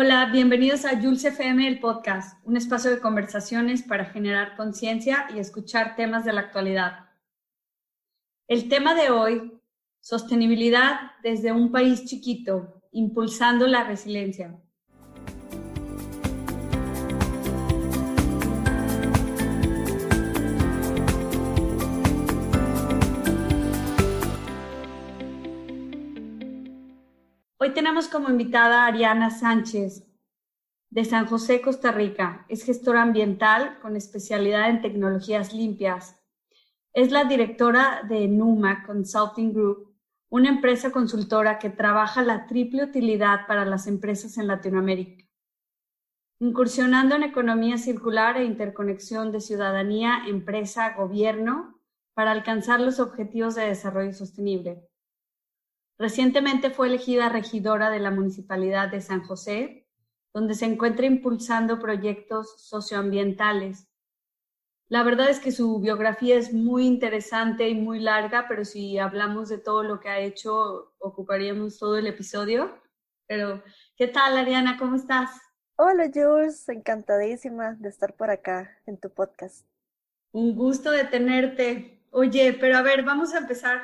Hola, bienvenidos a Jules FM, el podcast, un espacio de conversaciones para generar conciencia y escuchar temas de la actualidad. El tema de hoy, sostenibilidad desde un país chiquito, impulsando la resiliencia. Hoy tenemos como invitada a Ariana Sánchez de San José, Costa Rica. Es gestora ambiental con especialidad en tecnologías limpias. Es la directora de Numa Consulting Group, una empresa consultora que trabaja la triple utilidad para las empresas en Latinoamérica, incursionando en economía circular e interconexión de ciudadanía, empresa, gobierno para alcanzar los objetivos de desarrollo sostenible. Recientemente fue elegida regidora de la Municipalidad de San José, donde se encuentra impulsando proyectos socioambientales. La verdad es que su biografía es muy interesante y muy larga, pero si hablamos de todo lo que ha hecho, ocuparíamos todo el episodio. Pero, ¿qué tal, Ariana? ¿Cómo estás? Hola, Jules. Encantadísima de estar por acá en tu podcast. Un gusto de tenerte. Oye, pero a ver, vamos a empezar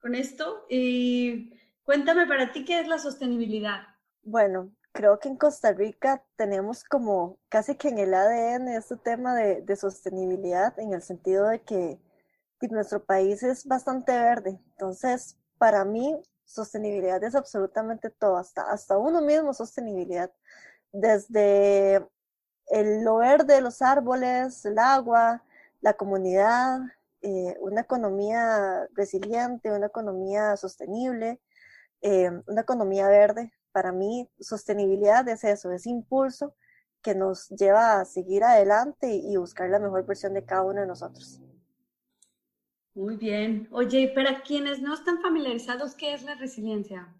con esto. Y cuéntame para ti qué es la sostenibilidad. Bueno, creo que en Costa Rica tenemos como casi que en el ADN este tema de, sostenibilidad, en el sentido de que nuestro país es bastante verde. Entonces, para mí, sostenibilidad es absolutamente todo, hasta, hasta uno mismo sostenibilidad. Desde el, lo verde, los árboles, el agua, la comunidad, eh, una economía resiliente, una economía sostenible, eh, una economía verde. Para mí, sostenibilidad es eso, es impulso que nos lleva a seguir adelante y buscar la mejor versión de cada uno de nosotros. Muy bien. Oye, para quienes no están familiarizados, ¿qué es la resiliencia?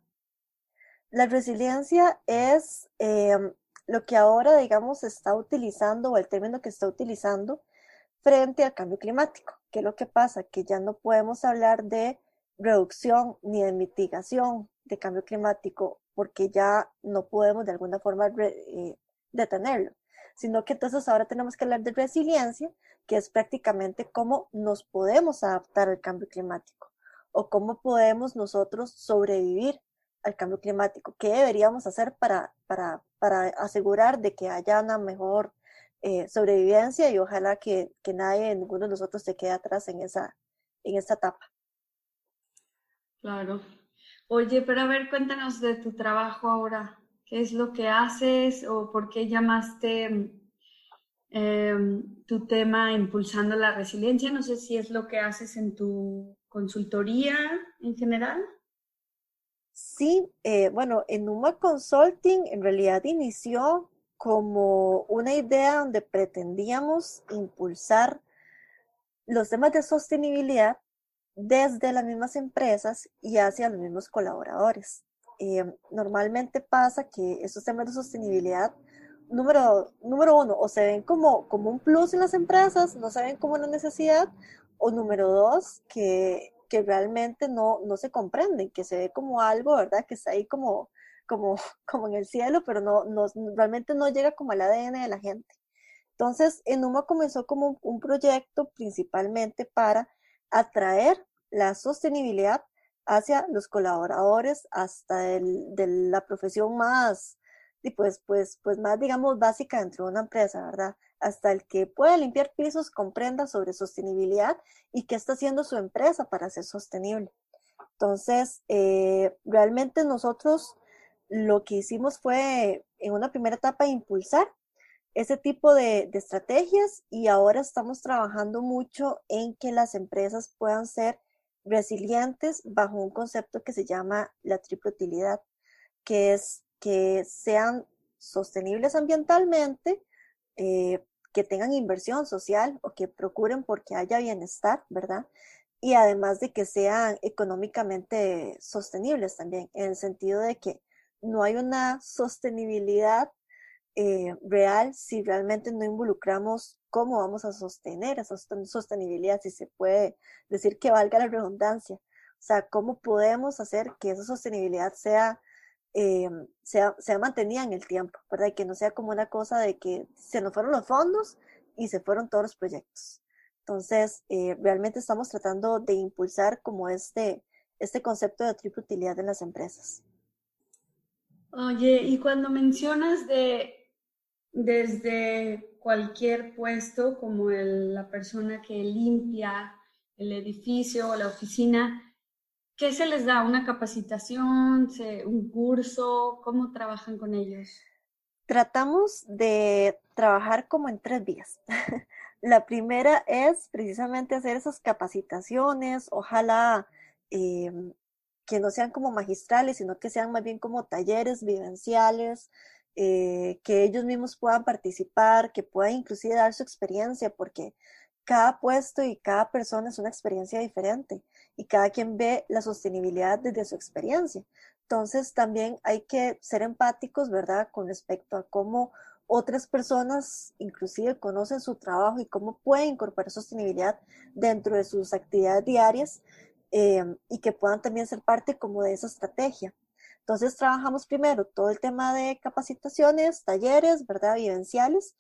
La resiliencia es eh, lo que ahora, digamos, se está utilizando o el término que está utilizando frente al cambio climático. ¿Qué es lo que pasa? Que ya no podemos hablar de reducción ni de mitigación de cambio climático porque ya no podemos de alguna forma eh, detenerlo, sino que entonces ahora tenemos que hablar de resiliencia, que es prácticamente cómo nos podemos adaptar al cambio climático o cómo podemos nosotros sobrevivir al cambio climático, qué deberíamos hacer para, para, para asegurar de que haya una mejor eh, sobrevivencia y ojalá que, que, nadie, ninguno de nosotros se quede atrás en esa, en esta etapa. Claro. Oye, pero a ver, cuéntanos de tu trabajo ahora. ¿Qué es lo que haces o por qué llamaste em, tu tema impulsando la resiliencia? No sé si es lo que haces en tu consultoría en general. Sí, eh, bueno, en Numa Consulting en realidad inició como una idea donde pretendíamos impulsar los temas de sostenibilidad desde las mismas empresas y hacia los mismos colaboradores. Eh, normalmente pasa que estos temas de sostenibilidad, número, número uno, o se ven como, como un plus en las empresas, no se ven como una necesidad, o número dos, que, que realmente no, no se comprenden, que se ve como algo, ¿verdad? Que está ahí como, como, como en el cielo, pero no, no, realmente no llega como al ADN de la gente. Entonces, Enuma comenzó como un, proyecto principalmente para atraer la sostenibilidad hacia los colaboradores, hasta el, de la profesión más, pues, pues, pues más, digamos, básica dentro de una empresa, ¿verdad? Hasta el que puede limpiar pisos comprenda sobre sostenibilidad y qué está haciendo su empresa para ser sostenible. Entonces, eh, realmente nosotros lo que hicimos fue en una primera etapa impulsar ese tipo de, estrategias y ahora estamos trabajando mucho en que las empresas puedan ser resilientes bajo un concepto que se llama la triple utilidad, que es que sean sostenibles ambientalmente, eh, que tengan inversión social o que procuren porque haya bienestar, ¿verdad? Y además de que sean económicamente sostenibles también, en el sentido de que no hay una sostenibilidad eh, real si realmente no involucramos cómo vamos a sostener esa sostenibilidad, si se puede decir que valga la redundancia. O sea, cómo podemos hacer que esa sostenibilidad sea eh, sea, sea mantenida en el tiempo, ¿verdad? Y que no sea como una cosa de que se nos fueron los fondos y se fueron todos los proyectos. Entonces, eh, realmente estamos tratando de impulsar como este, este concepto de triple utilidad en las empresas. Oye, y cuando mencionas de desde cualquier puesto, como la persona que limpia el edificio o la oficina, ¿qué se les da? ¿Una capacitación? ¿Un curso? ¿Cómo trabajan con ellos? Tratamos de trabajar como en tres vías. La primera es precisamente hacer esas capacitaciones, ojalá em, que no sean como magistrales, sino que sean más bien como talleres vivenciales, eh, que ellos mismos puedan participar, que puedan inclusive dar su experiencia, porque cada puesto y cada persona es una experiencia diferente y cada quien ve la sostenibilidad desde su experiencia. Entonces también hay que ser empáticos, ¿verdad?, con respecto a cómo otras personas inclusive conocen su trabajo y cómo pueden incorporar sostenibilidad dentro de sus actividades diarias eh, y que puedan también ser parte como de esa estrategia. Entonces trabajamos primero todo el tema de capacitaciones, talleres, ¿verdad? Vivenciales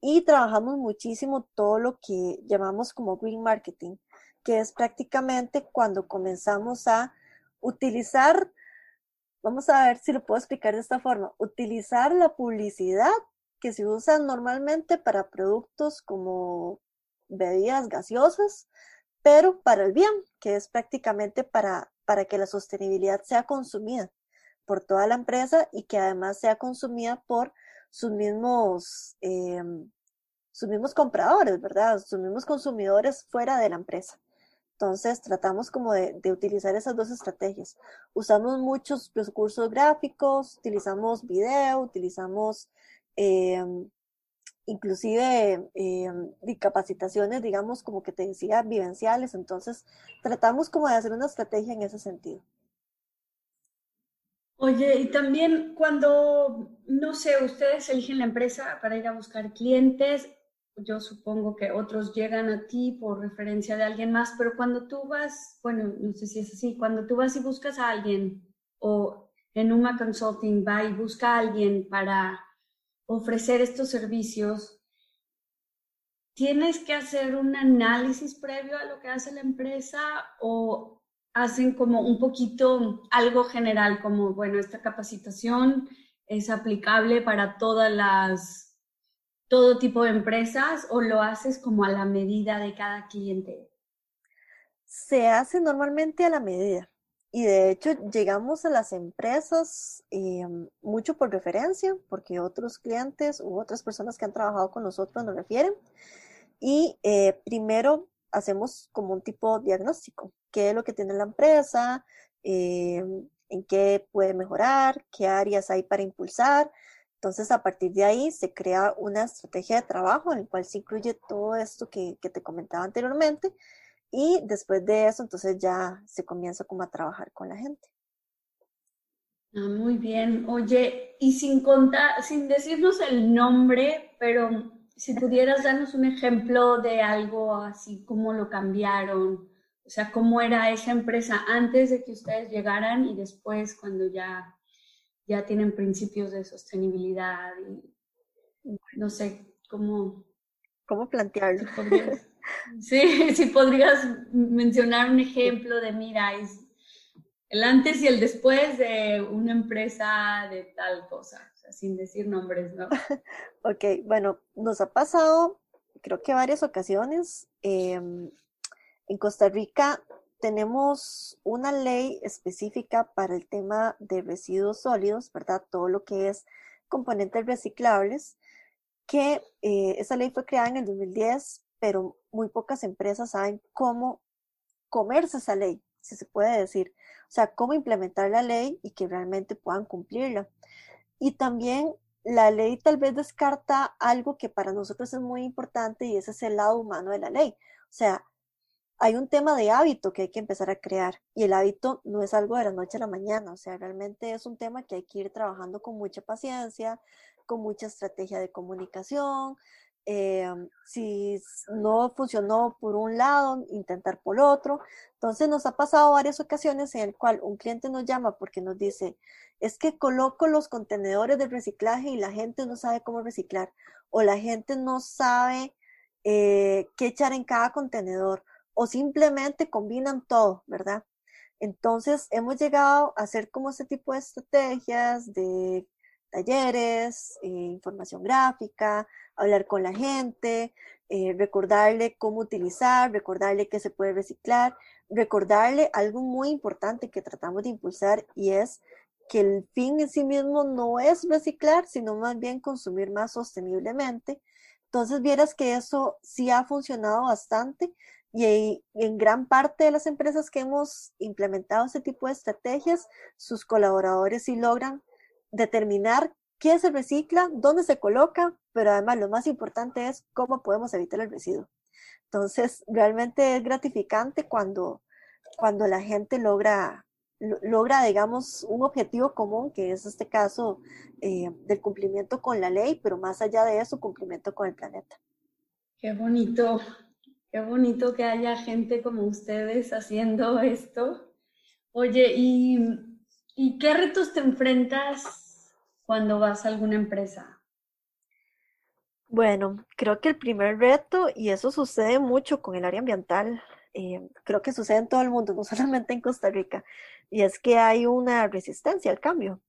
y trabajamos muchísimo todo lo que llamamos como green marketing, que es prácticamente cuando comenzamos a utilizar, vamos a ver si lo puedo explicar de esta forma, utilizar la publicidad que se usa normalmente para productos como bebidas gaseosas, pero para el bien, que es prácticamente para, para que la sostenibilidad sea consumida por toda la empresa y que además sea consumida por sus mismos, eh, sus mismos compradores, ¿verdad? Sus mismos consumidores fuera de la empresa. Entonces tratamos como de, utilizar esas dos estrategias. Usamos muchos recursos gráficos, utilizamos video, utilizamos eh, inclusive eh, capacitaciones, digamos, como que te decía, vivenciales. Entonces tratamos como de hacer una estrategia en ese sentido. Oye, y también cuando, no sé, ustedes eligen la empresa para ir a buscar clientes, yo supongo que otros llegan a ti por referencia de alguien más, pero cuando tú vas, bueno, no sé si es así, cuando tú vas y buscas a alguien o en Uma Consulting va y busca a alguien para ofrecer estos servicios, ¿tienes que hacer un análisis previo a lo que hace la empresa o hacen como un poquito algo general, como, bueno, esta capacitación es aplicable para todas las, todo tipo de empresas o lo haces como a la medida de cada cliente? Se hace normalmente a la medida. Y de hecho llegamos a las empresas eh, mucho por referencia, porque otros clientes u otras personas que han trabajado con nosotros nos refieren. Y eh, primero hacemos como un tipo diagnóstico qué es lo que tiene la empresa, eh, en qué puede mejorar, qué áreas hay para impulsar. Entonces, a partir de ahí se crea una estrategia de trabajo en la cual se incluye todo esto que, que te comentaba anteriormente y después de eso, entonces ya se comienza como a trabajar con la gente. Ah, muy bien. Oye, y sin contar, sin decirnos el nombre, pero si pudieras darnos un ejemplo de algo así, cómo lo cambiaron, o sea, cómo era esa empresa antes de que ustedes llegaran y después cuando ya, ya tienen principios de sostenibilidad y no sé, cómo... ¿Cómo plantearlo? sí, si podrías mencionar un ejemplo de, mira, es el antes y el después de una empresa de tal cosa, o sea, sin decir nombres, ¿no? ok, bueno, nos ha pasado, creo que varias ocasiones. Eh, en Costa Rica tenemos una ley específica para el tema de residuos sólidos, ¿verdad? Todo lo que es componentes reciclables, que eh, esa ley fue creada en el 2010, pero muy pocas empresas saben cómo comerse esa ley, si se puede decir. O sea, cómo implementar la ley y que realmente puedan cumplirla. Y también la ley tal vez descarta algo que para nosotros es muy importante y ese es el lado humano de la ley. O sea, hay un tema de hábito que hay que empezar a crear y el hábito no es algo de la noche a la mañana, o sea, realmente es un tema que hay que ir trabajando con mucha paciencia, con mucha estrategia de comunicación, eh, si no funcionó por un lado, intentar por otro. Entonces nos ha pasado varias ocasiones en el cual un cliente nos llama porque nos dice, es que coloco los contenedores de reciclaje y la gente no sabe cómo reciclar o la gente no sabe eh, qué echar en cada contenedor o simplemente combinan todo, ¿verdad? Entonces hemos llegado a hacer como este tipo de estrategias de talleres, eh, información gráfica, hablar con la gente, eh, recordarle cómo utilizar, recordarle que se puede reciclar, recordarle algo muy importante que tratamos de impulsar y es que el fin en sí mismo no es reciclar, sino más bien consumir más sosteniblemente. Entonces, vieras que eso sí ha funcionado bastante y en gran parte de las empresas que hemos implementado este tipo de estrategias, sus colaboradores sí logran determinar qué se recicla, dónde se coloca, pero además lo más importante es cómo podemos evitar el residuo. Entonces, realmente es gratificante cuando, cuando la gente logra, logra, digamos, un objetivo común, que es este caso eh, del cumplimiento con la ley, pero más allá de eso, cumplimiento con el planeta. Qué bonito, qué bonito que haya gente como ustedes haciendo esto. Oye, ¿y, ¿y qué retos te enfrentas cuando vas a alguna empresa? Bueno, creo que el primer reto, y eso sucede mucho con el área ambiental, eh, creo que sucede en todo el mundo, no solamente en Costa Rica, y es que hay una resistencia al cambio,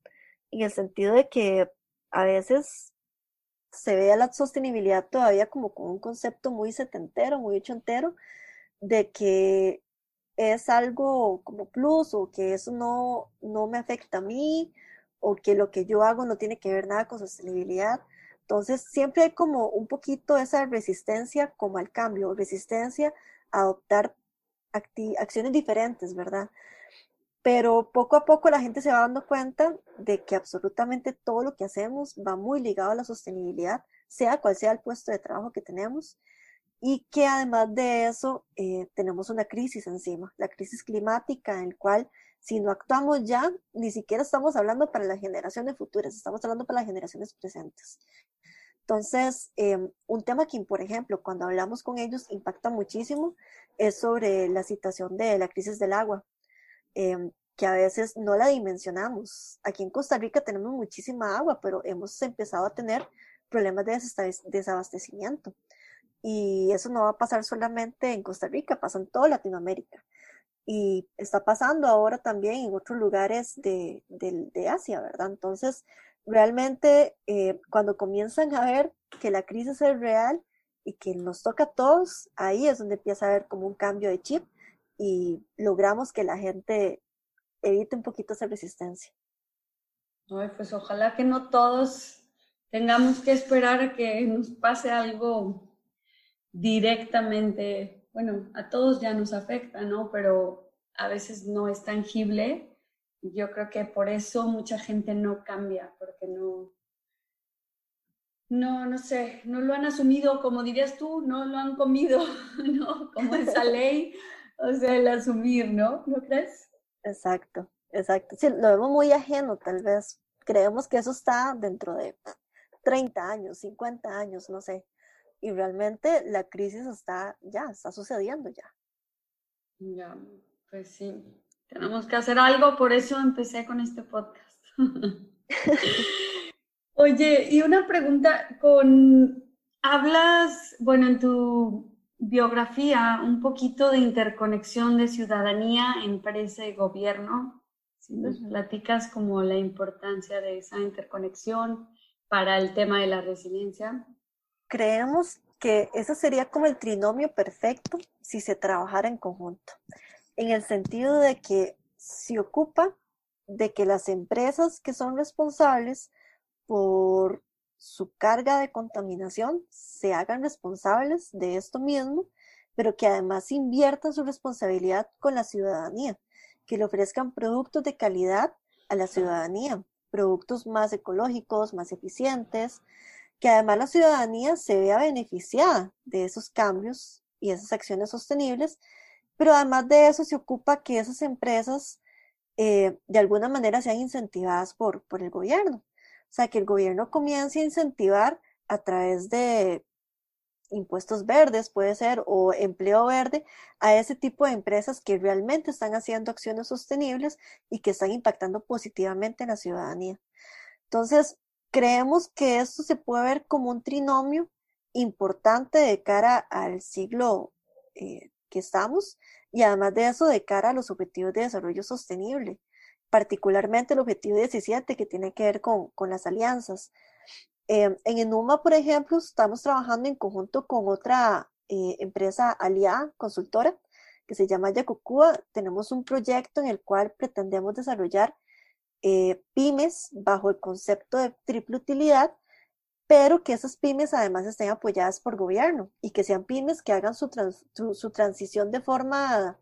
en el sentido de que a veces se ve a la sostenibilidad todavía como con un concepto muy setentero, muy ochentero, de que es algo como plus o que eso no, no me afecta a mí o que lo que yo hago no tiene que ver nada con sostenibilidad. Entonces, siempre hay como un poquito esa resistencia como al cambio, resistencia a adoptar acciones diferentes, ¿verdad? Pero poco a poco la gente se va dando cuenta de que absolutamente todo lo que hacemos va muy ligado a la sostenibilidad, sea cual sea el puesto de trabajo que tenemos, y que además de eso eh, tenemos una crisis encima, la crisis climática en la cual si no actuamos ya, ni siquiera estamos hablando para las generaciones futuras, estamos hablando para las generaciones presentes. Entonces, em, un tema que, por ejemplo, cuando hablamos con ellos impacta muchísimo es sobre la situación de la crisis del agua, em, que a veces no la dimensionamos. Aquí en Costa Rica tenemos muchísima agua, pero hemos empezado a tener problemas de desabastecimiento. Y eso no va a pasar solamente en Costa Rica, pasa en toda Latinoamérica y está pasando ahora también en otros lugares de, Asia, ¿verdad? Entonces, realmente eh, cuando comienzan a ver que la crisis es real y que nos toca a todos, ahí es donde empieza a haber como un cambio de chip y logramos que la gente evite un poquito esa resistencia. Ay, pues ojalá que no todos tengamos que esperar a que nos pase algo directamente bueno, a todos ya nos afecta, ¿no? Pero a veces no es tangible. Yo creo que por eso mucha gente no cambia, porque no, no, no sé, no lo han asumido, como dirías tú, no lo han comido, ¿no? Como esa ley, o sea, el asumir, ¿no? ¿No crees? Exacto, exacto. Sí, lo vemos muy ajeno, tal vez. Creemos que eso está dentro de 30 años, 50 años, no sé y realmente la crisis está ya, está sucediendo ya. Ya, pues sí, tenemos que hacer algo, por eso empecé con este podcast. Oye, y una pregunta con, hablas, bueno, en tu biografía un poquito de interconexión de ciudadanía, empresa y gobierno. Si nos platicas como la importancia de esa interconexión para el tema de la resiliencia creemos que eso sería como el trinomio perfecto si se trabajara en conjunto, en el sentido de que se ocupa de que las empresas que son responsables por su carga de contaminación se hagan responsables de esto mismo, pero que además inviertan su responsabilidad con la ciudadanía, que le ofrezcan productos de calidad a la ciudadanía, productos más ecológicos, más eficientes, que además la ciudadanía se vea beneficiada de esos cambios y esas acciones sostenibles, pero además de eso se ocupa que esas empresas eh, de alguna manera sean incentivadas por, por el gobierno. O sea, que el gobierno comience a incentivar a través de impuestos verdes, puede ser, o empleo verde, a ese tipo de empresas que realmente están haciendo acciones sostenibles y que están impactando positivamente en la ciudadanía. Entonces, creemos que esto se puede ver como un trinomio importante de cara al siglo eh, que estamos y además de eso de cara a los objetivos de desarrollo sostenible, particularmente el objetivo 17 que tiene que ver con, con las alianzas. Em, en Enuma, por ejemplo, estamos trabajando en conjunto con otra eh, empresa aliada, consultora, que se llama Yacucúa. Tenemos un proyecto en el cual pretendemos desarrollar eh, pymes bajo el concepto de triple utilidad, pero que esas pymes además estén apoyadas por gobierno y que sean pymes que hagan su, su, transición de forma,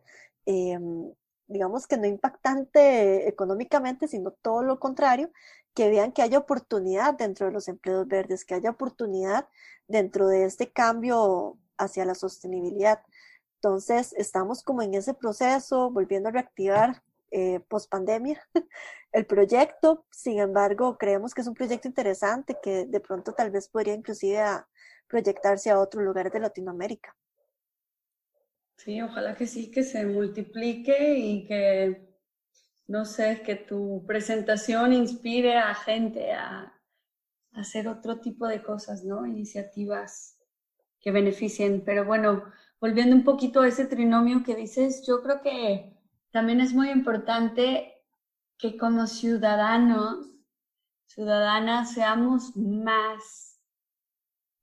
em, digamos que no impactante económicamente, sino todo lo contrario, que vean que haya oportunidad dentro de los empleos verdes, que haya oportunidad dentro de este cambio hacia la sostenibilidad. Entonces, estamos como en ese proceso, volviendo a reactivar eh, post pandemia el proyecto. Sin embargo, creemos que es un proyecto interesante que de pronto tal vez podría inclusive proyectarse a otros lugares de Latinoamérica. Sí, ojalá que sí, que se multiplique y que no sé, que tu presentación inspire a gente a, hacer otro tipo de cosas, ¿no? Iniciativas que beneficien. Pero bueno, volviendo un poquito a ese trinomio que dices, yo creo que también es muy importante que como ciudadanos, ciudadanas, seamos más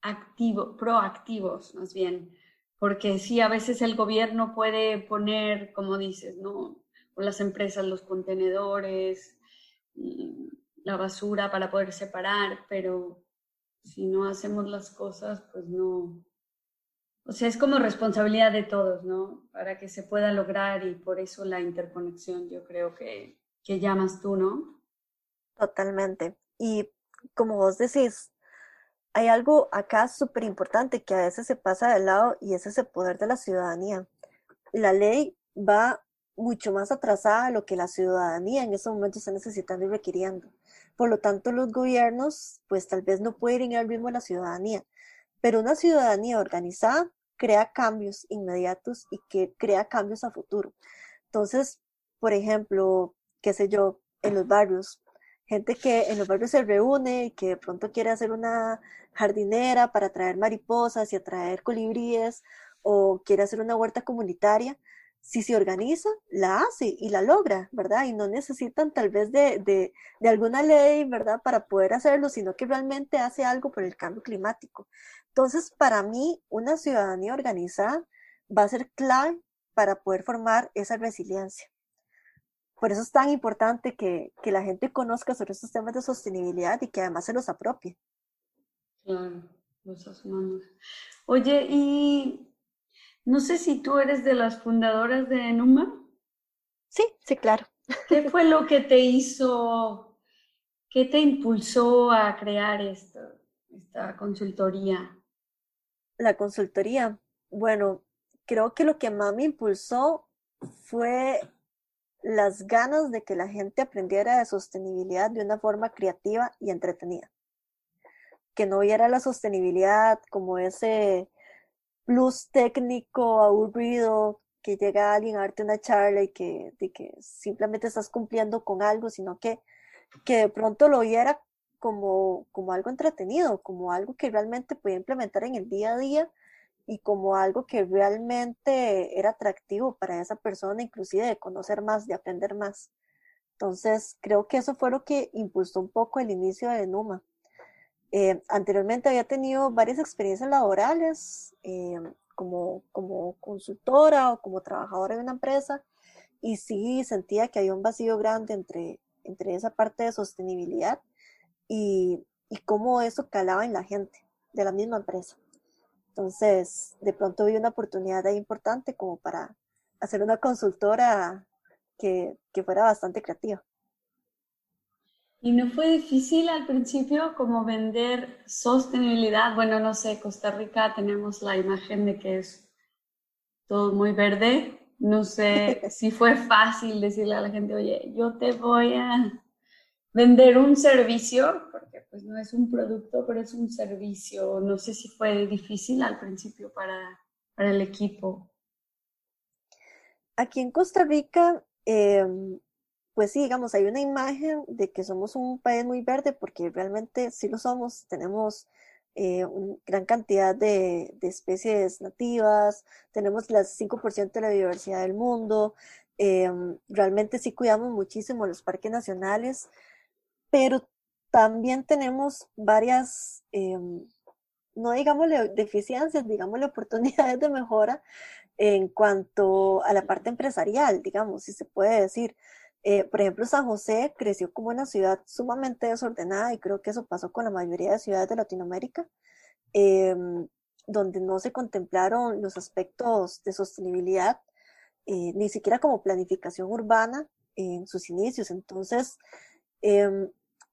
activos, proactivos, más bien. Porque sí, a veces el gobierno puede poner, como dices, ¿no? las empresas, los contenedores, la basura para poder separar, pero si no hacemos las cosas, pues no. O sea, es como responsabilidad de todos, ¿no? Para que se pueda lograr y por eso la interconexión, yo creo que, que llamas tú, ¿no? Totalmente. Y como vos decís, hay algo acá súper importante que a veces se pasa de lado y es ese poder de la ciudadanía. La ley va mucho más atrasada de lo que la ciudadanía en estos momentos está necesitando y requiriendo. Por lo tanto, los gobiernos, pues tal vez no pueden ir al ritmo de la ciudadanía, pero una ciudadanía organizada crea cambios inmediatos y que crea cambios a futuro. Entonces, por ejemplo, qué sé yo, en los barrios, gente que en los barrios se reúne y que de pronto quiere hacer una jardinera para atraer mariposas y atraer colibríes o quiere hacer una huerta comunitaria, si se organiza, la hace y la logra, ¿verdad? Y no necesitan tal vez de, de, de, alguna ley, ¿verdad? Para poder hacerlo, sino que realmente hace algo por el cambio climático. Entonces, para mí, una ciudadanía organizada va a ser clave para poder formar esa resiliencia. Por eso es tan importante que, que la gente conozca sobre estos temas de sostenibilidad y que además se los apropie. Claro, los asumamos. Oye, y no sé si tú eres de las fundadoras de Enuma. Sí, sí, claro. ¿Qué fue lo que te hizo, qué te impulsó a crear esto, esta consultoría? La consultoría. Bueno, creo que lo que más me impulsó fue las ganas de que la gente aprendiera de sostenibilidad de una forma creativa y entretenida. Que no viera la sostenibilidad como ese plus técnico, aburrido, que llega alguien a darte una charla y que, que simplemente estás cumpliendo con algo, sino que, que de pronto lo viera como, como algo entretenido, como algo que realmente podía implementar en el día a día y como algo que realmente era atractivo para esa persona, inclusive de conocer más, de aprender más. Entonces, creo que eso fue lo que impulsó un poco el inicio de Numa. Eh, anteriormente había tenido varias experiencias laborales eh, como, como consultora o como trabajadora de una empresa y sí sentía que había un vacío grande entre, entre esa parte de sostenibilidad y, y cómo eso calaba en la gente de la misma empresa. Entonces, de pronto vi una oportunidad ahí importante como para hacer una consultora que, que fuera bastante creativa. ¿Y no fue difícil al principio como vender sostenibilidad? Bueno, no sé, Costa Rica tenemos la imagen de que es todo muy verde. No sé si fue fácil decirle a la gente, oye, yo te voy a vender un servicio, pues no es un producto, pero es un servicio. No sé si fue difícil al principio para, para el equipo. Aquí en Costa Rica, em, pues sí, digamos, hay una imagen de que somos un país muy verde porque realmente sí lo somos. Tenemos eh, una gran cantidad de, de, especies nativas, tenemos las 5% de la biodiversidad del mundo, em, realmente sí cuidamos muchísimo los parques nacionales, pero también tenemos varias, em, no digámosle deficiencias, digámosle oportunidades de mejora en cuanto a la parte empresarial, digamos, si se puede decir. Eh, por ejemplo, San José creció como una ciudad sumamente desordenada y creo que eso pasó con la mayoría de ciudades de Latinoamérica, em, donde no se contemplaron los aspectos de sostenibilidad, eh, ni siquiera como planificación urbana en sus inicios. Entonces, em,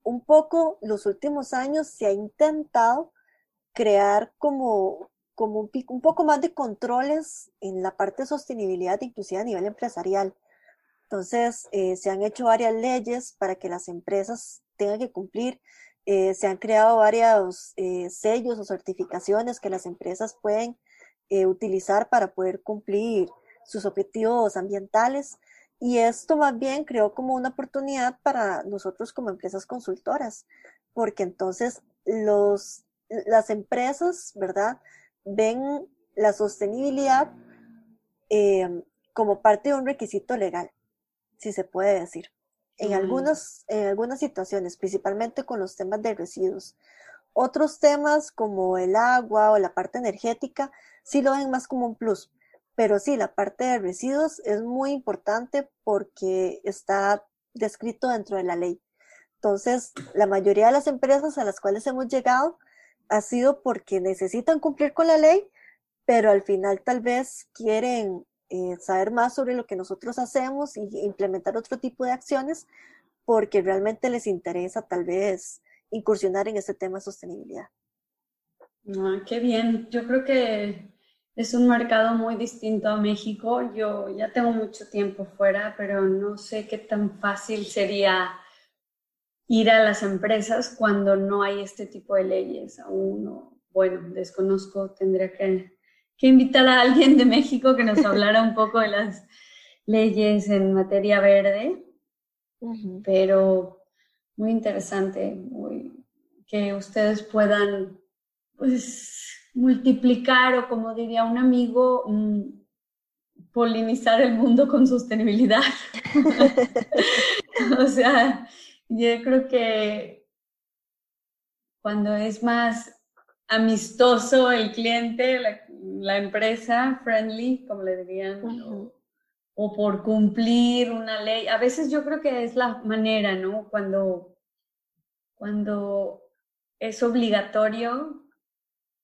un poco los últimos años se ha intentado crear como, como un, poco más de controles en la parte de sostenibilidad, inclusive a nivel empresarial. Entonces, eh, se han hecho varias leyes para que las empresas tengan que cumplir. Eh, se han creado varios eh, sellos o certificaciones que las empresas pueden utilizar para poder cumplir sus objetivos ambientales. Y esto más bien creó como una oportunidad para nosotros como empresas consultoras, porque entonces los, las empresas, ¿verdad? Ven la sostenibilidad como parte de un requisito legal si se puede decir. En, algunas, en algunas situaciones, principalmente con los temas de residuos. Otros temas como el agua o la parte energética, sí lo ven más como un plus. Pero sí, la parte de residuos es muy importante porque está descrito dentro de la ley. Entonces, la mayoría de las empresas a las cuales hemos llegado ha sido porque necesitan cumplir con la ley, pero al final tal vez quieren eh, saber más sobre lo que nosotros hacemos y implementar otro tipo de acciones porque realmente les interesa tal vez incursionar en este tema de sostenibilidad. Ah, qué bien, yo creo que es un mercado muy distinto a México. Yo ya tengo mucho tiempo fuera, pero no sé qué tan fácil sería ir a las empresas cuando no hay este tipo de leyes aún. Bueno, desconozco, tendría que que invitar a alguien de México que nos hablara un poco de las leyes en materia verde, pero muy interesante, muy, que ustedes puedan pues multiplicar o como diría un amigo, mm, polinizar el mundo con sostenibilidad. o sea, yo creo que cuando es más amistoso el cliente, la, empresa, friendly, como le dirían, o, por cumplir una ley. A veces yo creo que es la manera, ¿no? Cuando, cuando es obligatorio,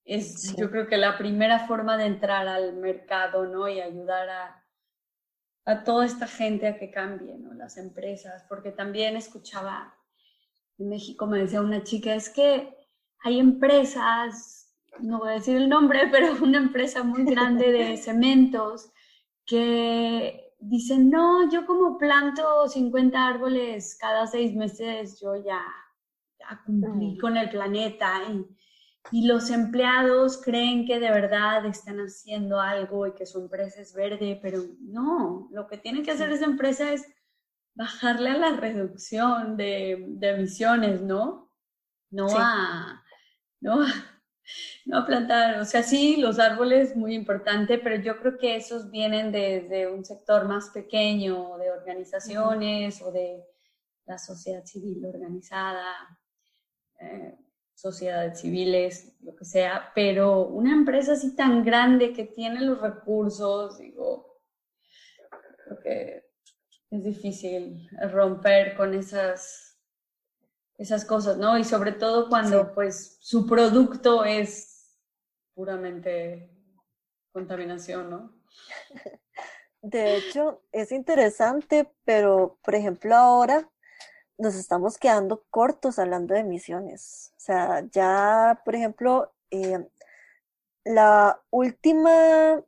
es yo creo que la primera forma de entrar al mercado, ¿no? Y ayudar a, a toda esta gente a que cambie, ¿no? Las empresas, porque también escuchaba en México, me decía una chica, es que hay empresas, no voy a decir el nombre, pero una empresa muy grande de cementos que dicen, no, yo como planto 50 árboles cada seis meses, yo ya, ya cumplí con el planeta. Y, y los empleados creen que de verdad están haciendo algo y que su empresa es verde, pero no, lo que tiene que hacer esa empresa es bajarle a la reducción de, de emisiones, ¿no? No a, ¿no? No plantar, o sea, sí, los árboles muy importante, pero yo creo que esos vienen desde un sector más pequeño, de organizaciones o de la sociedad civil organizada, eh, sociedades civiles, lo que sea, pero una empresa así tan grande que tiene los recursos, digo, creo que es difícil romper con esas esas cosas, ¿no? Y sobre todo cuando pues su producto es puramente contaminación, ¿no? De hecho, es interesante, pero por ejemplo ahora nos estamos quedando cortos hablando de emisiones. O sea, ya, por ejemplo, eh, la última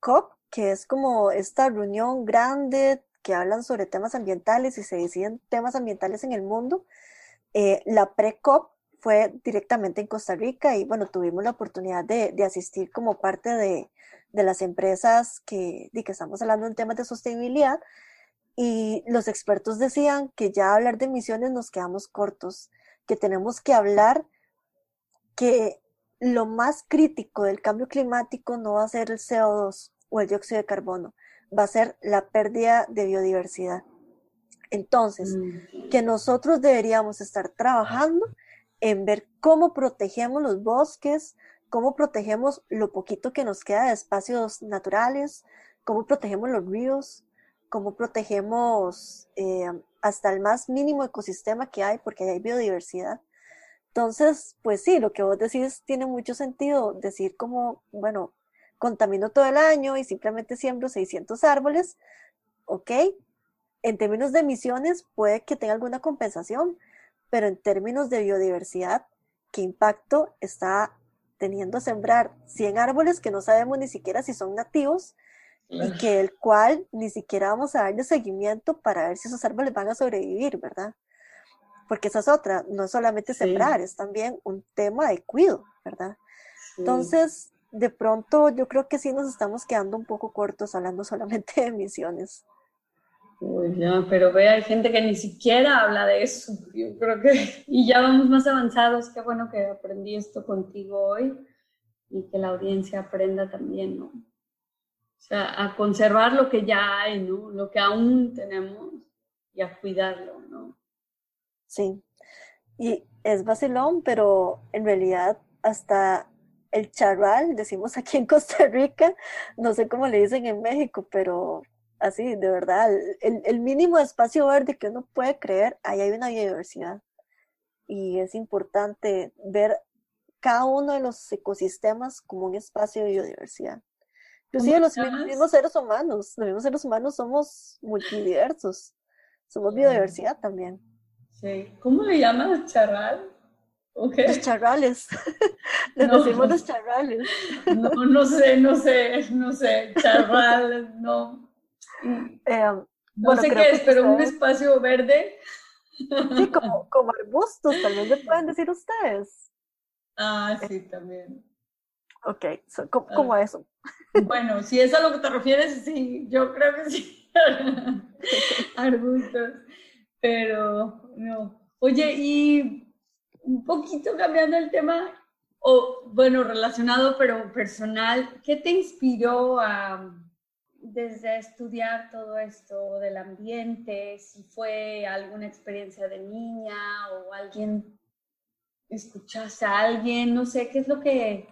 COP, que es como esta reunión grande que hablan sobre temas ambientales y se deciden temas ambientales en el mundo, eh, la pre-COP fue directamente en Costa Rica y bueno, tuvimos la oportunidad de, de asistir como parte de, de las empresas que, de que estamos hablando en temas de sostenibilidad y los expertos decían que ya hablar de emisiones nos quedamos cortos, que tenemos que hablar que lo más crítico del cambio climático no va a ser el CO2 o el dióxido de carbono, va a ser la pérdida de biodiversidad. Entonces, mm. que nosotros deberíamos estar trabajando en ver cómo protegemos los bosques, cómo protegemos lo poquito que nos queda de espacios naturales, cómo protegemos los ríos, cómo protegemos eh, hasta el más mínimo ecosistema que hay, porque hay biodiversidad. Entonces, pues sí, lo que vos decís tiene mucho sentido, decir como, bueno, contamino todo el año y simplemente siembro 600 árboles, ok, en términos de emisiones puede que tenga alguna compensación, pero en términos de biodiversidad, ¿qué impacto está teniendo sembrar 100 árboles que no sabemos ni siquiera si son nativos y que el cual ni siquiera vamos a darle seguimiento para ver si esos árboles van a sobrevivir, ¿verdad? Porque esa es otra, no es solamente sembrar, es también un tema de cuidado, ¿verdad? Entonces, de pronto yo creo que sí nos estamos quedando un poco cortos hablando solamente de emisiones. Uy, ya, pero ve, hay gente que ni siquiera habla de eso. Yo creo que, y ya vamos más avanzados. Qué bueno que aprendí esto contigo hoy y que la audiencia aprenda también, ¿no? O sea, a conservar lo que ya hay, ¿no? Lo que aún tenemos y a cuidarlo, ¿no? Sí. Y es vacilón, pero en realidad hasta el charral, decimos aquí en Costa Rica, no sé cómo le dicen en México, pero así, de verdad, el, el, mínimo espacio verde que uno puede creer, ahí hay una biodiversidad. Y es importante ver cada uno de los ecosistemas como un espacio de biodiversidad. Inclusive los mismos seres humanos, los mismos seres humanos somos multidiversos, somos biodiversidad también. Sí. ¿Cómo le llamas charral? Los charrales. Le decimos los charrales. No, no sé, no sé, no sé. Charral, no. Eh, no sé qué es, pero un espacio verde. Sí, como, como arbustos, tal vez le pueden decir ustedes. Ah, sí, también. Ok, como, ah. eso. Bueno, si es a lo que te refieres, sí, yo creo que sí. arbustos. Pero no. Oye, y un poquito cambiando el tema, o bueno, relacionado pero personal, ¿qué te inspiró a desde estudiar todo esto del ambiente, si fue alguna experiencia de niña o alguien, escuchaste a alguien, no sé, ¿qué es lo que,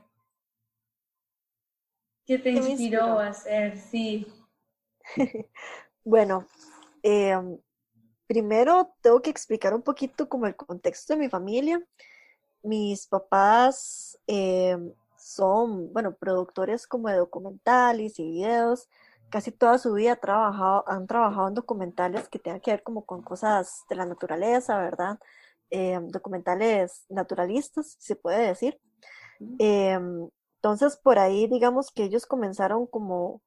qué te inspiró, a hacer? Sí. bueno, em, primero tengo que explicar un poquito como el contexto de mi familia. Mis papás em, son, bueno, productores como de documentales y videos casi toda su vida trabajado, han trabajado en documentales que tengan que ver como con cosas de la naturaleza, ¿verdad? Em, documentales naturalistas, se puede decir. Em, entonces, por ahí, digamos que ellos comenzaron como,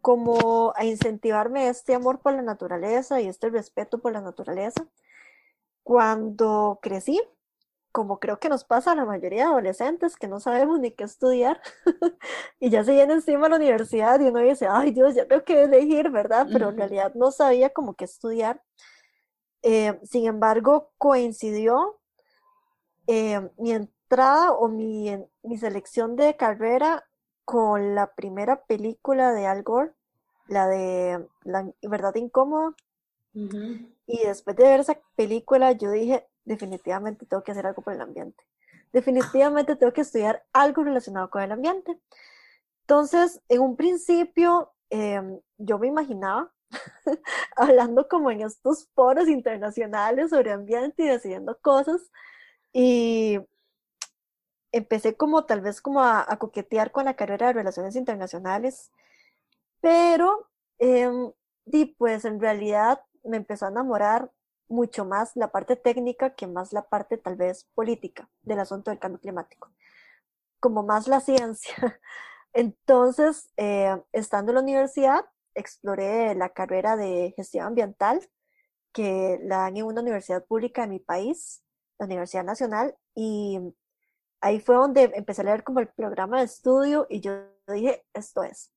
como a incentivarme este amor por la naturaleza y este respeto por la naturaleza. Cuando crecí, como creo que nos pasa a la mayoría de adolescentes que no sabemos ni qué estudiar y ya se viene encima la universidad y uno dice, ay Dios, ya tengo que elegir, ¿verdad? Pero en realidad no sabía cómo qué estudiar. Eh, sin embargo, coincidió eh, mi entrada o mi, mi selección de carrera con la primera película de Al Gore, la de La Verdad Incómoda. Y después de ver esa película, yo dije, definitivamente tengo que hacer algo por el ambiente. Definitivamente tengo que estudiar algo relacionado con el ambiente. Entonces, en un principio, em, yo me imaginaba hablando como en estos foros internacionales sobre ambiente y decidiendo cosas. Y empecé como tal vez como a, coquetear con la carrera de relaciones internacionales, pero eh, pues en realidad me empezó a enamorar mucho más la parte técnica que más la parte tal vez política del asunto del cambio climático, como más la ciencia. Entonces, eh, estando en la universidad, exploré la carrera de gestión ambiental, que la dan en una universidad pública de mi país, la Universidad Nacional, Y ahí fue donde empecé a leer como el programa de estudio y yo dije, esto es,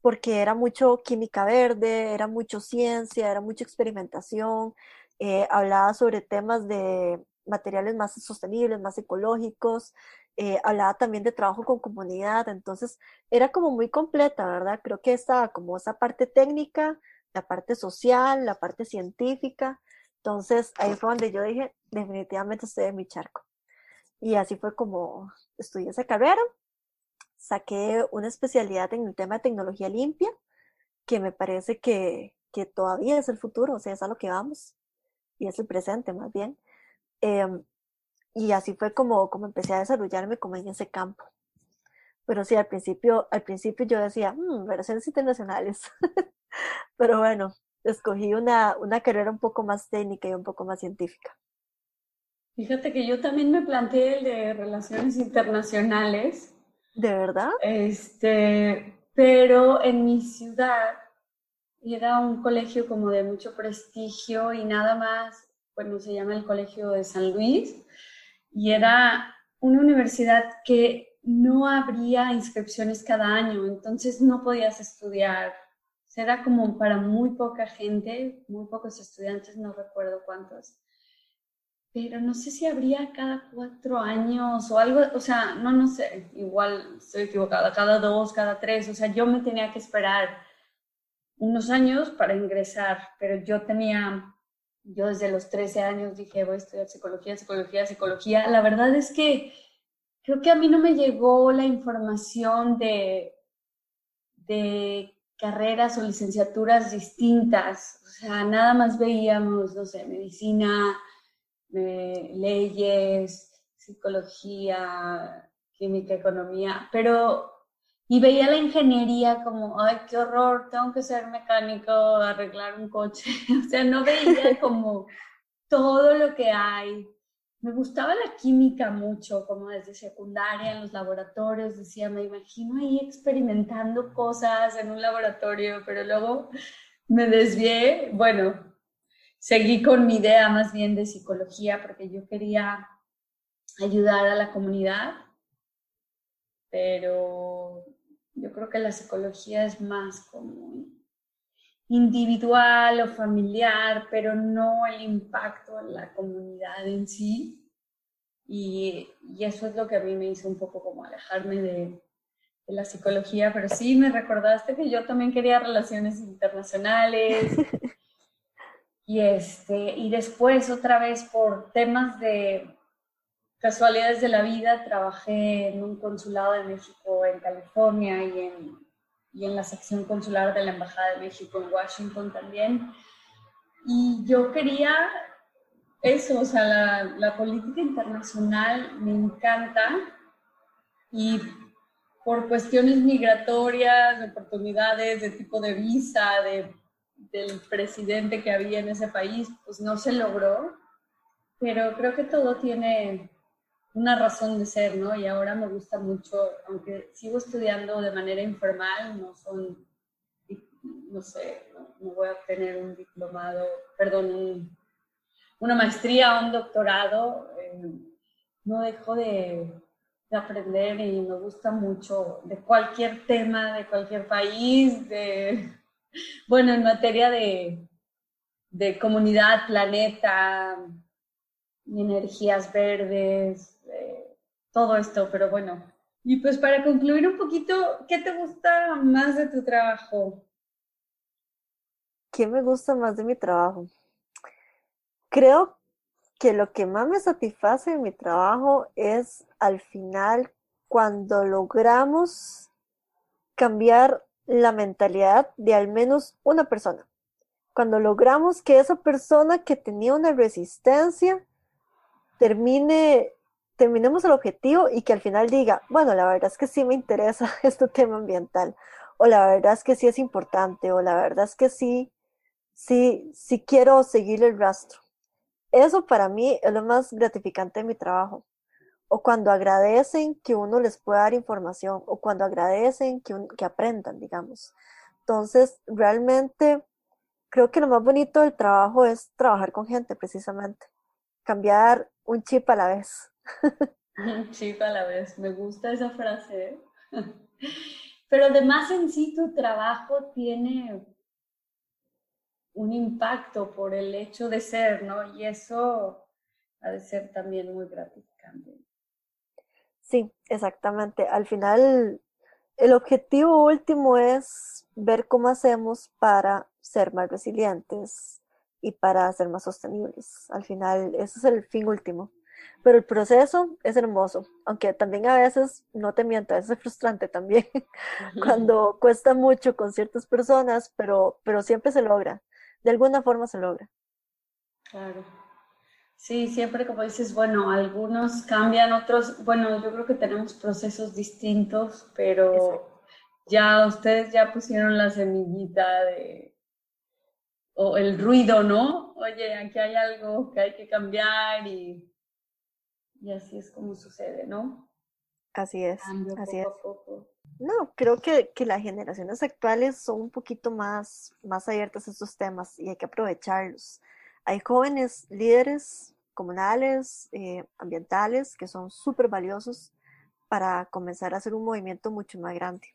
porque era mucho química verde, era mucho ciencia, era mucha experimentación, eh, hablaba sobre temas de materiales más sostenibles, más ecológicos, eh, hablaba también de trabajo con comunidad, entonces era como muy completa, ¿verdad? Creo que estaba como esa parte técnica, la parte social, la parte científica, entonces ahí fue donde yo dije, definitivamente estoy en mi charco. Y así fue como estudié esa carrera, saqué una especialidad en el tema de tecnología limpia, que me parece que, que todavía es el futuro, o sea, es a lo que vamos, y es el presente más bien. Em, y así fue como, como empecé a desarrollarme como en ese campo. Pero sí, al principio, al principio yo decía, mmm, relaciones internacionales. Pero bueno, escogí una, una carrera un poco más técnica y un poco más científica. Fíjate que yo también me planteé el de relaciones internacionales. ¿De verdad? Este, pero en mi ciudad era un colegio como de mucho prestigio y nada más, bueno, se llama el Colegio de San Luis, y era una universidad que no habría inscripciones cada año, entonces no podías estudiar. Era como para muy poca gente, muy pocos estudiantes, no recuerdo cuántos. Pero no sé si habría cada cuatro años o algo, o sea, no, no sé, igual estoy equivocada, cada dos, cada tres, o sea, yo me tenía que esperar unos años para ingresar, pero yo tenía yo desde los 13 años dije, voy a estudiar psicología, psicología, psicología. La verdad es que creo que a mí no me llegó la información de, de carreras o licenciaturas distintas. O sea, nada más veíamos, no sé, medicina, leyes, psicología, química, economía, pero y veía la ingeniería como, ay, qué horror, tengo que ser mecánico, arreglar un coche. o sea, no veía como todo lo que hay. Me gustaba la química mucho, como desde secundaria en los laboratorios, decía, me imagino ahí experimentando cosas en un laboratorio, pero luego me desvié, bueno, seguí con mi idea más bien de psicología porque yo quería ayudar a la comunidad, pero yo creo que la psicología es más como individual o familiar, pero no el impacto en la comunidad en sí. Y, y eso es lo que a mí me hizo un poco como alejarme de, de, la psicología, pero sí me recordaste que yo también quería relaciones internacionales. y, este, y después otra vez por temas de casualidades de la vida, trabajé en un consulado de México en California y en, y en la sección consular de la Embajada de México en Washington también. Y yo quería eso, o sea, la, la política internacional me encanta y por cuestiones migratorias, de oportunidades, de tipo de visa, de, del presidente que había en ese país, pues no se logró. Pero creo que todo tiene una razón de ser, ¿no? Y ahora me gusta mucho, aunque sigo estudiando de manera informal, no son, no sé, no, voy a obtener un diplomado, perdón, una maestría o un doctorado, eh, no dejo de, de, aprender y me gusta mucho de cualquier tema, de cualquier país, de, bueno, en materia de, de comunidad, planeta, energías verdes, todo esto, pero bueno. Y pues para concluir un poquito, ¿qué te gusta más de tu trabajo? ¿Qué me gusta más de mi trabajo? Creo que lo que más me satisface en mi trabajo es al final cuando logramos cambiar la mentalidad de al menos una persona. Cuando logramos que esa persona que tenía una resistencia termine terminemos el objetivo y que al final diga, bueno, la verdad es que sí me interesa este tema ambiental, o la verdad es que sí es importante, o la verdad es que sí, sí, sí quiero seguir el rastro. Eso para mí es lo más gratificante de mi trabajo. O cuando agradecen que uno les pueda dar información, o cuando agradecen que, que aprendan, digamos. Entonces, realmente creo que lo más bonito del trabajo es trabajar con gente, precisamente. Cambiar un chip a la vez. Sí, a la vez. Me gusta esa frase. ¿eh? Pero además en sí tu trabajo tiene un impacto por el hecho de ser, ¿no? Y eso ha de ser también muy gratificante. Sí, exactamente. Al final, el objetivo último es ver cómo hacemos para ser más resilientes y para ser más sostenibles. Al final, ese es el fin último. Pero el proceso es hermoso, aunque también a veces, no te miento, a veces es frustrante también, cuando cuesta mucho con ciertas personas, pero, pero siempre se logra, de alguna forma se logra. Claro. Sí, siempre como dices, bueno, algunos cambian, otros, bueno, yo creo que tenemos procesos distintos, pero ya ustedes ya pusieron la semillita de, o el ruido, ¿no? Oye, aquí hay algo que hay que cambiar y y así es como sucede, ¿no? Así es, así es. No, creo que, que, las generaciones actuales son un poquito más, más abiertas a estos temas y hay que aprovecharlos. Hay jóvenes líderes comunales, eh, ambientales, que son súper valiosos para comenzar a hacer un movimiento mucho más grande.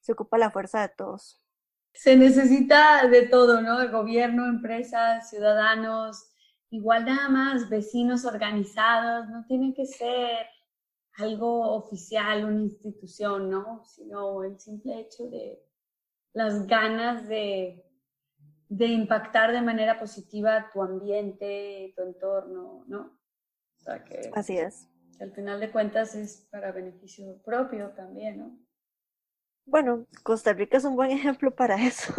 Se ocupa la fuerza de todos. Se necesita de todo, ¿no? El gobierno, empresas, ciudadanos, igual nada más vecinos organizados, no tiene que ser algo oficial, una institución, ¿no? Sino el simple hecho de las ganas de, de impactar de manera positiva tu ambiente, tu entorno, ¿no? O sea que, Así es. al final de cuentas es para beneficio propio también, ¿no? Bueno, Costa Rica es un buen ejemplo para eso.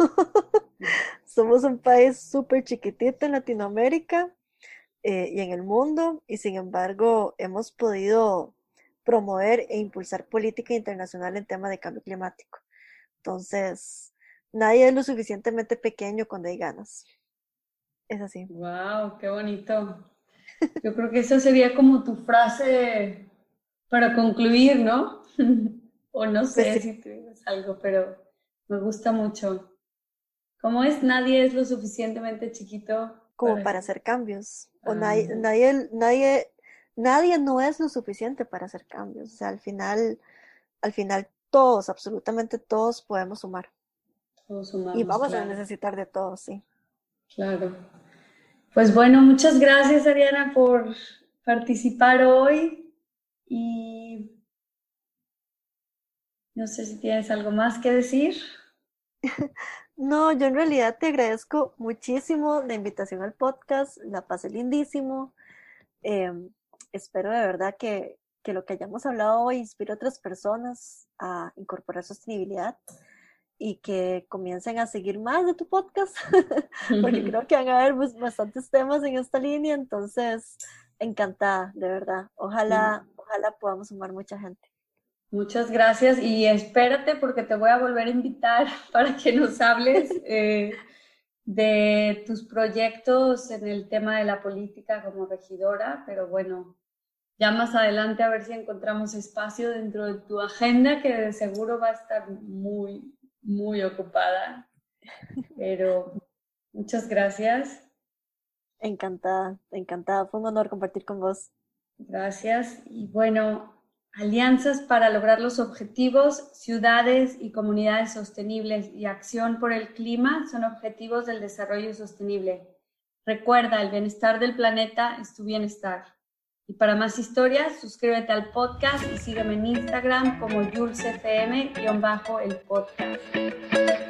Somos un país súper chiquitito en Latinoamérica eh, y en el mundo, y sin embargo hemos podido promover e impulsar política internacional en tema de cambio climático. Entonces, nadie es lo suficientemente pequeño cuando hay ganas. Es así. ¡Wow! ¡Qué bonito! Yo creo que esa sería como tu frase para concluir, ¿no? o no sé pues si tienes algo, pero me gusta mucho. ¿Cómo es? Nadie es lo suficientemente chiquito como para, hacer cambios. O ah, nadie, nadie, nadie, nadie no es lo suficiente para hacer cambios. O sea, al final, al final todos, absolutamente todos podemos sumar. Todos sumamos, y vamos a necesitar de todos, sí. Claro. Pues bueno, muchas gracias Ariana por participar hoy y no sé si tienes algo más que decir. No, yo en realidad te agradezco muchísimo la invitación al podcast, la pasé lindísimo. Em, espero de verdad que, que, lo que hayamos hablado hoy inspire a otras personas a incorporar sostenibilidad y que comiencen a seguir más de tu podcast, porque creo que van a haber bastantes temas en esta línea, entonces encantada, de verdad. Ojalá, ojalá podamos sumar mucha gente. Muchas gracias y espérate porque te voy a volver a invitar para que nos hables eh, de tus proyectos en el tema de la política como regidora, pero bueno, ya más adelante a ver si encontramos espacio dentro de tu agenda que de seguro va a estar muy, muy ocupada. Pero muchas gracias. Encantada, encantada. Fue un honor compartir con vos. Gracias. Y bueno, alianzas para lograr los objetivos, ciudades y comunidades sostenibles y acción por el clima son objetivos del desarrollo sostenible. Recuerda, el bienestar del planeta es tu bienestar. Y para más historias, suscríbete al podcast y sígueme en Instagram como JulesFM-el podcast.